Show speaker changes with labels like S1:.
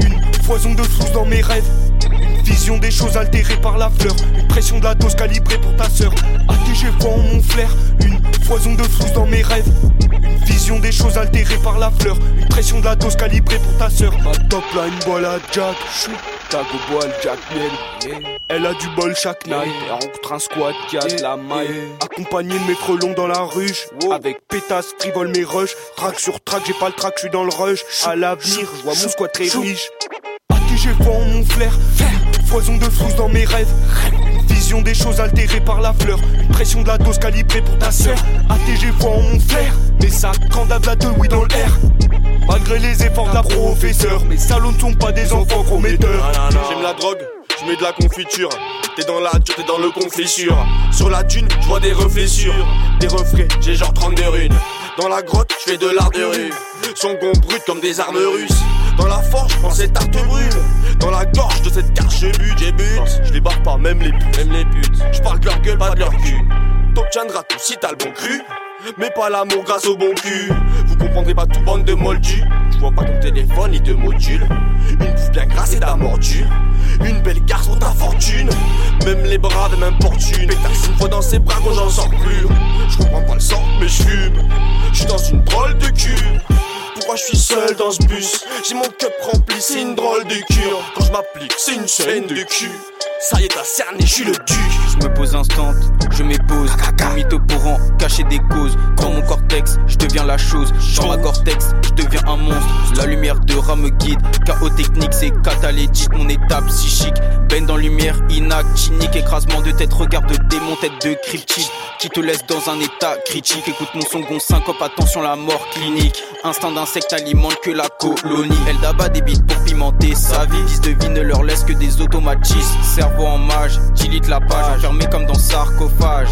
S1: Une foison de flou dans mes rêves. Vision des choses altérées par la fleur. Une pression de la dose calibrée pour ta sœur. ATG voix en mon flair. Une foison de flou dans mes rêves. Vision des choses altérées par la fleur. Une pression de la dose calibrée pour ta sœur. Ma top là, une boîte à Jack. Tag au bois, Jack Miel. Elle a du bol chaque night. Elle rencontre un squat qui a de la maille. Accompagné de mes frelons dans la ruche. Avec pétasse, frivole mes rush. Track sur track, j'ai pas le track, je suis dans le rush. À l'avenir, je vois mon squat très riche. ATG voix en mon flair. Foison de flou dans mes rêves. Vision des choses altérées par la fleur. Une pression de la dose calibrée pour ta sœur. ATG voix en mon flair. Mes sacs candades la de oui dans l'air. Malgré les efforts de la professeure, mes salons ne sont pas des enfants prometteurs.
S2: J'aime la drogue, je mets de la confiture. T'es dans la dure, t'es dans le conflissure. Sur la dune, je vois des reflets des refrains, j'ai genre 32 runes. Dans la grotte, je fais de l'art de rue. Son gon brut comme des armes russes. Dans la forge, quand cette tarte brûle. Dans la gorge de cette carche but, j'ai but. Je les barre pas, même les putes. Même les putes. Je parle de leur gueule, pas de leur cul. T'obtiendras tout si t'as le bon cru. Mais pas l'amour grâce au bon cul. Comprendrez pas tout bande de moldus. Je vois pas ton téléphone ni de module. Une bouffe bien grasse et mordue. Une belle pour ta fortune. Même les braves m'importunent. Pétasse une fois dans ses bras quand j'en sors plus. Je comprends pas le sang, mais je fume. Suis dans une drôle de cul. Pourquoi je suis seul dans ce bus? J'ai mon cup rempli, c'est une drôle de cure. Quand je m'applique, c'est une scène de cul. Ça y est, t'as cerné, je suis le duc.
S3: Je me pose instant, je m'épose. Un pour en cacher des causes. Dans mon cortex, je deviens la chose. Dans ma cortex, je deviens un monstre. La lumière de rat me guide. Chaos technique, c'est catalytique. Mon état psychique. Ben dans lumière, inactinique. Écrasement de tête, regarde de démon, tête de cryptique. Qui te laisse dans un état critique. Écoute mon son, gon syncope, attention la mort clinique. Instinct d'insecte alimente que la colonie. Elle d'abat des bites pour pimenter sa vie. 10 de vie ne leur laisse que des automatismes. Cerveau en mage, delete la page, enfermé comme dans sarcophage.